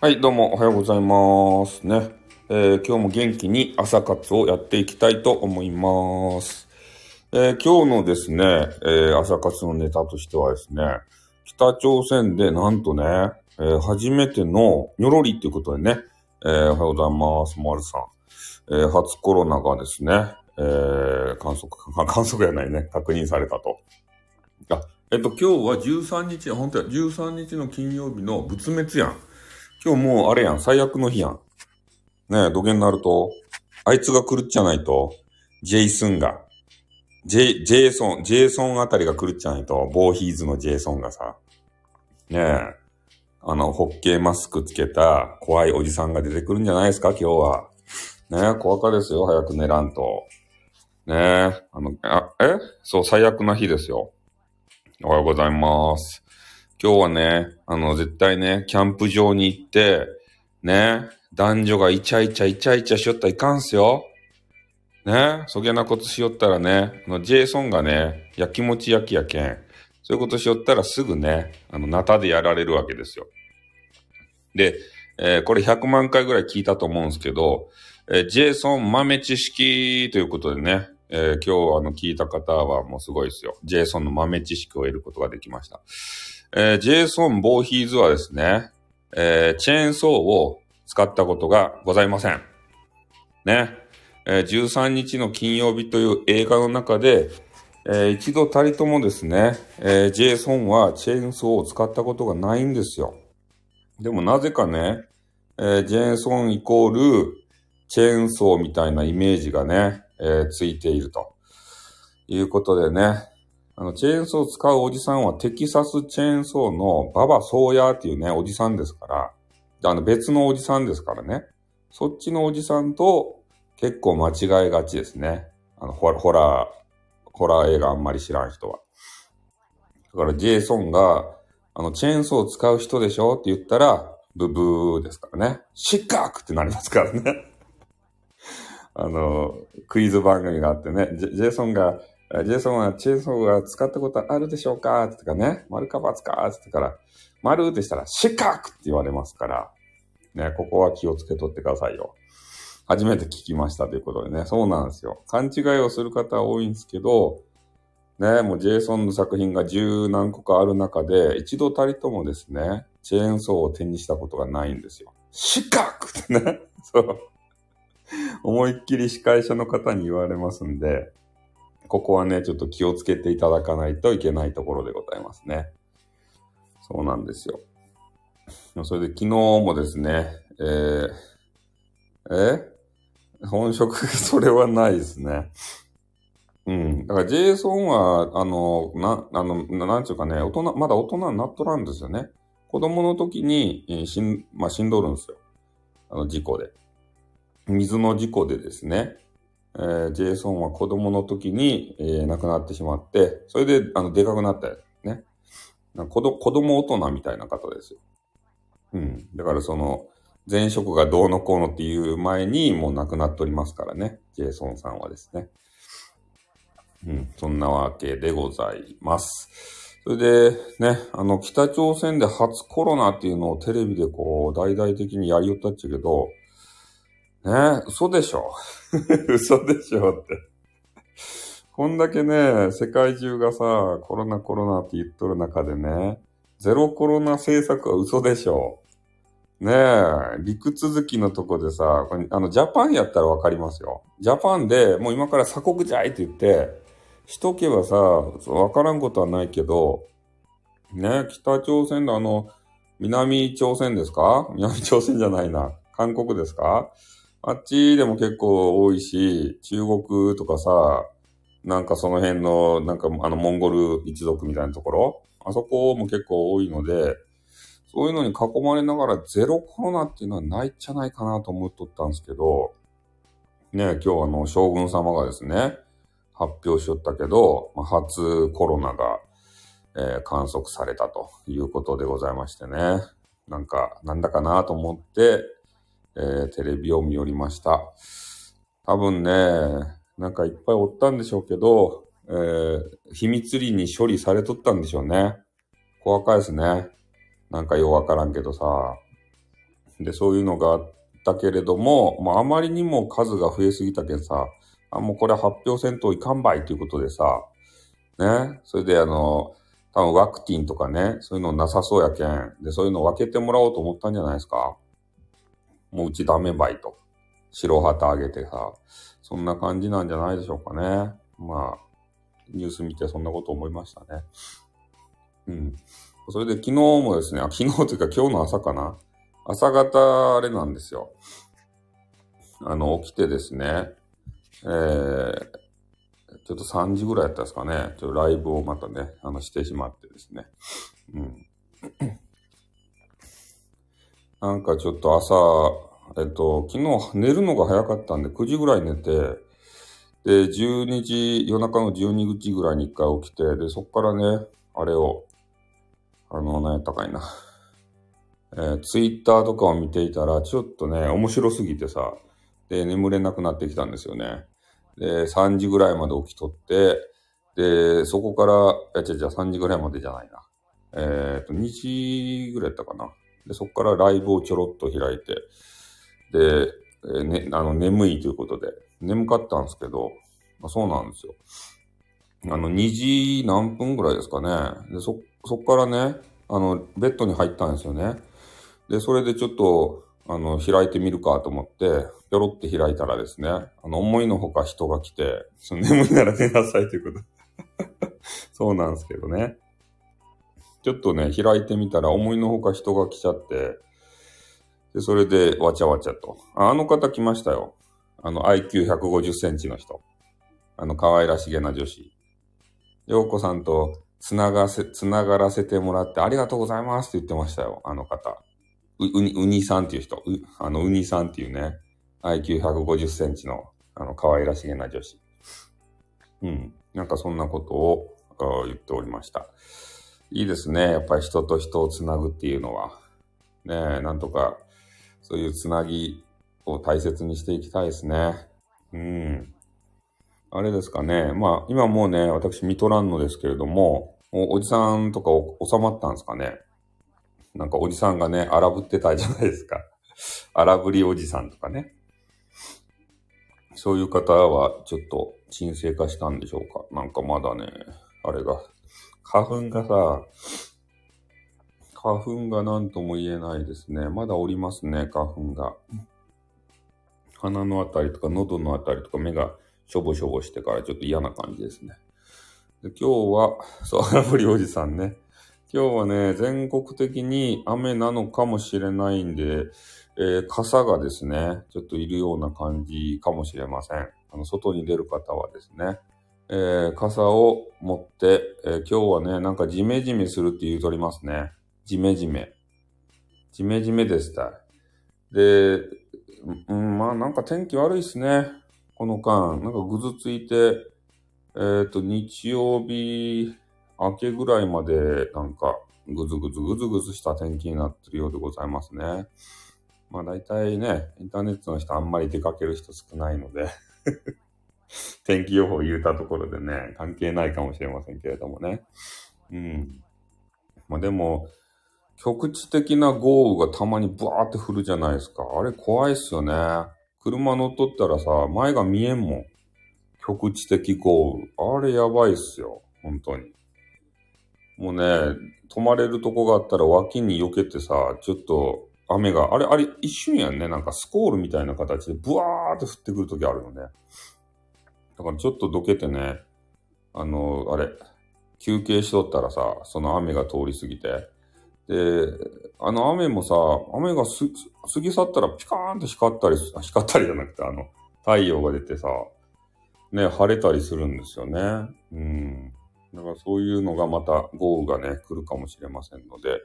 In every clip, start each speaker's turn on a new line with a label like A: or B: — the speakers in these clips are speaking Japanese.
A: はい、どうもおはようございます。ね。えー今日も元気に朝活をやっていきたいと思います。えー今日のですね、えー朝活のネタとしてはですね、北朝鮮でなんとね、えー初めてのニョロリっていうことでね、えーおはようございます、マルさん。えー初コロナがですね、えー観測、観測やないね、確認されたと。あ、えっと、今日は13日、本当や、13日の金曜日の仏滅やん。今日もうあれやん、最悪の日やん。ねえ、土下になると、あいつが来るっちゃないと、ジェイスンが、ジェイ、ジェイソン、ジェイソンあたりが来るっちゃないと、ボーヒーズのジェイソンがさ、ねえ、あの、ホッケーマスクつけた怖いおじさんが出てくるんじゃないですか、今日は。ねえ、怖かですよ、早く寝らんと。ねえ、あの、あ、え？そう、最悪な日ですよ。おはようございます。今日はね、あの、絶対ね、キャンプ場に行って、ね、男女がイチャイチャイチャイチャしよったらいかんすよ。ね、そげなことしよったらね、あの、ジェイソンがね、やきもち焼きやけん。そういうことしよったらすぐね、あの、ナタでやられるわけですよ。で、えーこれ100万回ぐらい聞いたと思うんですけど、えージェイソン豆知識ということでね、えー今日あの聞いた方はもうすごいですよ。ジェイソンの豆知識を得ることができました。えージェイソン・ボーヒーズはですね、えーチェーンソーを使ったことがございません。ね。えー13日の金曜日という映画の中で、えー一度たりともですね、えージェイソンはチェーンソーを使ったことがないんですよ。でもなぜかね、えージェイソンイコールチェーンソーみたいなイメージがね、えーついているということでね、あの、チェーンソーを使うおじさんはテキサスチェーンソーのババソーヤーっていうね、おじさんですから、あの別のおじさんですからね。そっちのおじさんと結構間違いがちですね。あの、ホラホラー、ホラー映画あんまり知らん人は。だからジェイソンが、あの、チェーンソーを使う人でしょって言ったら、ブブーですからね。失格ってなりますからね。あの、クイズ番組があってね、ジェイソンが、ジェイソンはチェーンソーが使ったことあるでしょうか？ってかね、丸か×か？って言ってから、丸ってしたら、失格って言われますから、ね、ここは気をつけとってくださいよ。初めて聞きましたということでね、そうなんですよ。勘違いをする方は多いんですけど、ね、もうジェイソンの作品が十何個かある中で、一度たりともですね、チェーンソーを手にしたことがないんですよ。失格ってね、そう。思いっきり司会者の方に言われますんで、ここはね、ちょっと気をつけていただかないといけないところでございますね。そうなんですよ。それで昨日もですね、えー、え本職、それはないですね。うん。だから、ジェイソンは、あの、な、あの、なんちゅうかね、大人、まだ大人になっとらんですよね。子供の時に、えー死ん、まあ、死んどるんですよ。あの、事故で。水の事故でですね、えージェイソンは子供の時に、えー亡くなってしまって、それで、あの、でかくなったよね。なんか子ど子供大人みたいな方ですよ。うん。だからその、前職がどうのこうのっていう前にもう亡くなっておりますからね。ジェイソンさんはですね。うん。そんなわけでございます。それで、ね、あの、北朝鮮で初コロナっていうのをテレビでこう、大々的にやりよったっちゃけど、ね、嘘でしょ 嘘でしょって。こんだけね、世界中がさ、コロナコロナって言っとる中でね、ゼロコロナ政策は嘘でしょ。ねえ、陸続きのとこでさ、あの、ジャパンやったらわかりますよ。ジャパンでもう今から鎖国じゃいって言って、しとけばさ、わからんことはないけど、ねえ、北朝鮮のあの、南朝鮮ですか？南朝鮮じゃないな。韓国ですか？あっちでも結構多いし、中国とかさ、なんかその辺の、なんかあの、モンゴル一族みたいなところ、あそこも結構多いので、そういうのに囲まれながらゼロコロナっていうのはないんじゃないかなと思っとったんですけど、ね、今日あの、将軍様がですね、発表しよったけど、まあ初コロナが、えー観測されたということでございましてね。なんか、なんだかなと思って、えーテレビを見よりました。多分ね、なんかいっぱいおったんでしょうけど、えー秘密裏に処理されとったんでしょうね。怖かいですね。なんかようわからんけどさ。で、そういうのがあったけれども、まあ、あまりにも数が増えすぎたけんさ、あ、もうこれ発表せんといかんばいということでさ、ね、それであの、多分ワクチンとかね、そういうのなさそうやけん。で、そういうの分けてもらおうと思ったんじゃないですかもううちダメばいと。白旗あげてさ、そんな感じなんじゃないでしょうかね。まあ、ニュース見てそんなこと思いましたね。うん。それで昨日もですね、あ昨日というか今日の朝かな。朝方あれなんですよ。あの、起きてですね、えー、ちょっと3時ぐらいやったんですかね。ちょっとライブをまたね、あの、してしまってですね。うん。なんかちょっと朝、えっと、昨日寝るのが早かったんで、9時ぐらい寝て、で、12時、夜中の12時ぐらいに一回起きて、で、そっからね、あれを、あの、何やったかいな。えー、ツイッターとかを見ていたら、ちょっとね、面白すぎてさ、で、眠れなくなってきたんですよね。で、3時ぐらいまで起きとって、で、そこから、いや、じゃ3時ぐらいまでじゃないな。えっ、と、2時ぐらいやったかな。で、そこからライブをちょろっと開いて、で、え、ね、あの、眠いということで、眠かったんですけど、まあ、そうなんですよ。あの、2時何分ぐらいですかね。で、そ、そっからね、あの、ベッドに入ったんですよね。で、それでちょっと、あの、開いてみるかと思って、ぴょろって開いたらですね、あの、思いのほか人が来て、眠いなら寝なさいということ。そうなんですけどね。ちょっとね、開いてみたら思いのほか人が来ちゃって、で、それでわちゃわちゃと。あの方来ましたよ。あの IQ150 センチの人。あの可愛らしげな女子。ようこさんとつながせ、つながらせてもらってありがとうございますって言ってましたよ。あの方。う、うに、うにさんっていう人。う、あの、うにさんっていうね。IQ150 センチの、あの、可愛らしげな女子。うん。なんかそんなことを言っておりました。いいですね。やっぱり人と人をつなぐっていうのは。ねえ、なんとか、そういうつなぎを大切にしていきたいですね。うん。あれですかね。まあ、今もうね、私、見とらんのですけれども、おおじさんとか収まったんですかね。なんかおじさんがね、荒ぶってたじゃないですか。荒ぶりおじさんとかね。そういう方はちょっと沈静化したんでしょうか。なんかまだね、あれが、花粉がさ、花粉が何とも言えないですね。まだおりますね、花粉が。鼻のあたりとか喉のあたりとか目がしょぼしょぼしてからちょっと嫌な感じですね。で今日は、そう、荒ぶりおじさんね。今日はね、全国的に雨なのかもしれないんで、えー、傘がですね、ちょっといるような感じかもしれません。あの、外に出る方はですね、えー、傘を持って、えー、今日はね、なんかジメジメするって言うとりますね。ジメジメ。ジメジメでした。で、うん、まあなんか天気悪いっすね。この間、なんかぐずついて、えっ、ー、と、日曜日明けぐらいまでなんかぐずぐずぐずぐずした天気になってるようでございますね。まあ大体ね、インターネットの人あんまり出かける人少ないので天気予報言うたところでね、関係ないかもしれませんけれどもね。うん。まあでも、局地的な豪雨がたまにブワーって降るじゃないですか。あれ怖いっすよね。車乗っとったらさ、前が見えんもん。局地的豪雨。あれやばいっすよ。本当に。もうね、止まれるとこがあったら脇に避けてさ、ちょっと雨が、あれ、あれ一瞬やんね。なんかスコールみたいな形でブワーって降ってくるときあるのね。だからちょっとどけてね、あの、あれ、休憩しとったらさ、その雨が通り過ぎて。で、あの雨もさ、雨がす過ぎ去ったらピカーンと光ったり、光ったりじゃなくて、あの、太陽が出てさ、ね、晴れたりするんですよね。うん。だからそういうのがまた豪雨がね、来るかもしれませんので、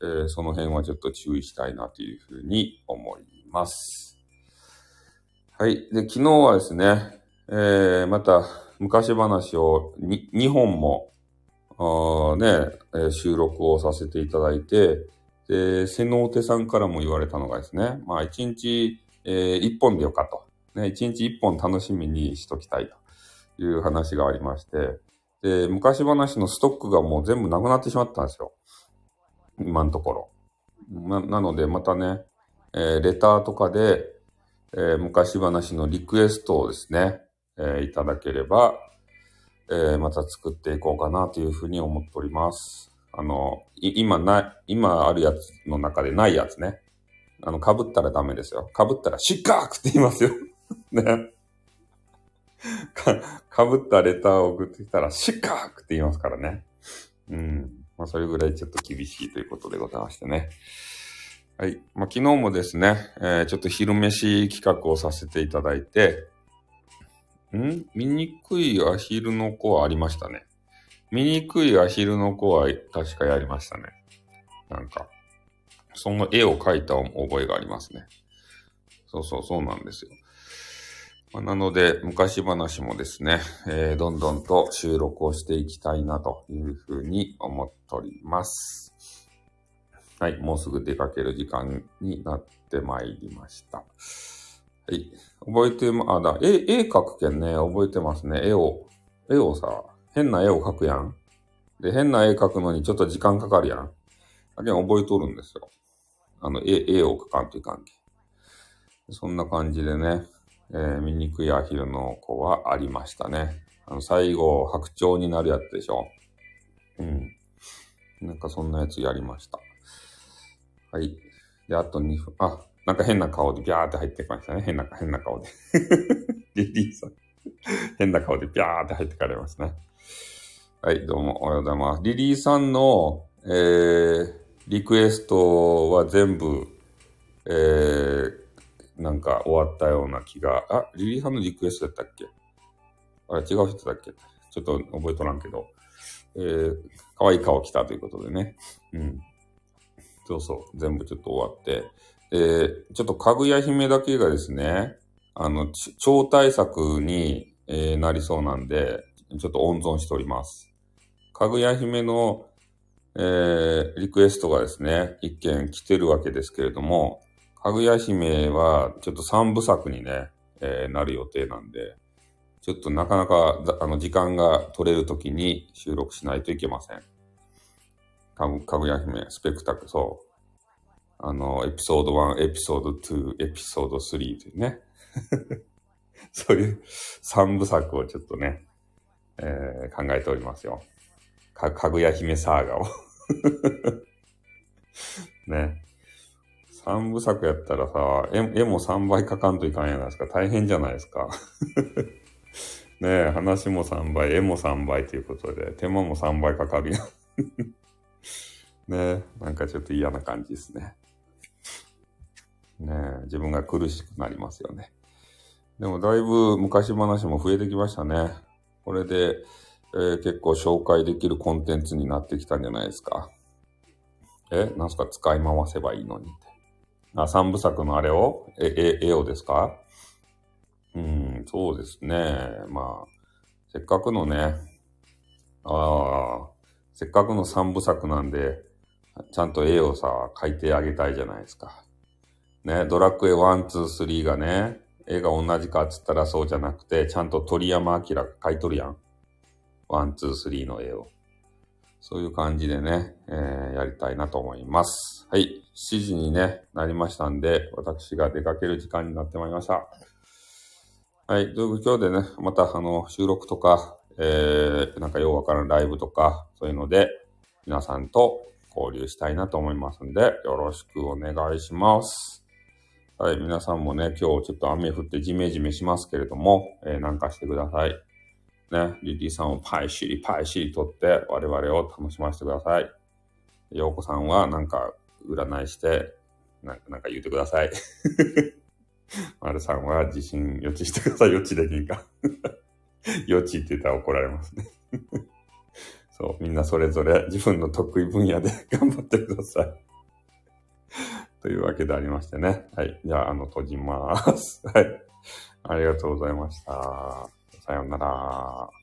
A: えー、その辺はちょっと注意したいなというふうに思います。はい。で、昨日はですね、えー、また昔話を 2, 本も、あね、収録をさせていただいて、で、瀬能手さんからも言われたのがですね、まあ1日、えー、1本でよかと。ね、1日1本楽しみにしときたいという話がありまして、で、昔話のストックがもう全部なくなってしまったんですよ。今のところ。な、なので、またね、えー、レターとかで、えー、昔話のリクエストをですね、え、いただければ、え、また作っていこうかなというふうに思っております。あの、今な、今あるやつの中でないやつね。あの、被ったらダメですよ。被ったら失格って言いますよ。ね。か、被ったレターを送ってきたら失格って言いますからね。うん。まあ、それぐらいちょっと厳しいということでございましてね。はい。まあ、昨日もですね、えー、ちょっと昼飯企画をさせていただいて、ん？醜いアヒルの子はありましたね。醜いアヒルの子は確かやりましたね。なんか、その絵を描いた覚えがありますね。そうそうそうなんですよ。まあ、なので、昔話もですね、えー、どんどんと収録をしていきたいなというふうに思っております。はい、もうすぐ出かける時間になってまいりました。はい、覚えてま、あ、だ、絵、絵描くけんね、覚えてますね。絵を、絵をさ、変な絵を描くやん。で、変な絵描くのにちょっと時間かかるやん。だけ覚えとるんですよ。あの、絵、絵を描かんといかんけ。そんな感じでね、えー、醜いアヒルの子はありましたね。あの、最後、白鳥になるやつでしょ。うん。なんかそんなやつやりました。はい。で、あと2分、あ、なんか変な顔でビャーって入ってきましたね。変な、変な顔で。リリーさん。変な顔でビャーって入ってかれますね。はい、どうもおはようございます。リリーさんの、えー、リクエストは全部、えー、なんか終わったような気が、あ、リリーさんのリクエストやったっけ？あれ違う人だっけ？ちょっと覚えとらんけど、えー、可愛い顔来たということでね。うん。そうそう、全部ちょっと終わって、え、ちょっとかぐや姫だけがですね、あの、超大作に、えー、なりそうなんで、ちょっと温存しております。かぐや姫の、えー、リクエストがですね、一件来てるわけですけれども、かぐや姫はちょっと三部作にね、えー、なる予定なんで、ちょっとなかなか、あの、時間が取れるときに収録しないといけません。かぐかぐや姫、スペクタクル、そう。あの、エピソード1、エピソード2、エピソード3というね。そういう三部作をちょっとね、えー、考えておりますよ。か、かぐや姫サーガを ね。三部作やったらさ、絵絵も3倍かかんといかんやないですか。大変じゃないですか。ねえ、話も3倍、絵も3倍ということで、手間も3倍かかるやん。ねえ、なんかちょっと嫌な感じですね。ね、自分が苦しくなりますよね。でもだいぶ昔話も増えてきましたね。これで、えー、結構紹介できるコンテンツになってきたんじゃないですか。えなんすか？使い回せばいいのにって。あ、三部作のあれを？え、え、絵をですか？うん、そうですね。まあ、せっかくのね、ああ、せっかくの三部作なんで、ちゃんと絵をさ、描いてあげたいじゃないですか。ね、ドラクエ1、2、3がね、絵が同じかっつったらそうじゃなくて、ちゃんと鳥山明が描いとるやん。1、2、3の絵を。そういう感じでね、えー、やりたいなと思います。はい。7時にね、なりましたんで、私が出かける時間になってまいりました。はい。という今日でね、またあの、収録とか、えー、なんかようわからんライブとか、そういうので、皆さんと交流したいなと思いますんで、よろしくお願いします。はい、皆さんもね、今日ちょっと雨降ってジメジメしますけれども、えー、なんかしてください。ね、リリーさんをパイシリパイシリ取って我々を楽しませてください。ヨーコさんはなんか占いしてな、なんか言ってください。マルさんは自信予知してください。予知できんか。予知って言ったら怒られますね。そう、みんなそれぞれ自分の得意分野で頑張ってください。というわけでありましてね。はい。じゃあ、あの、閉じます。はい。ありがとうございました。さようなら。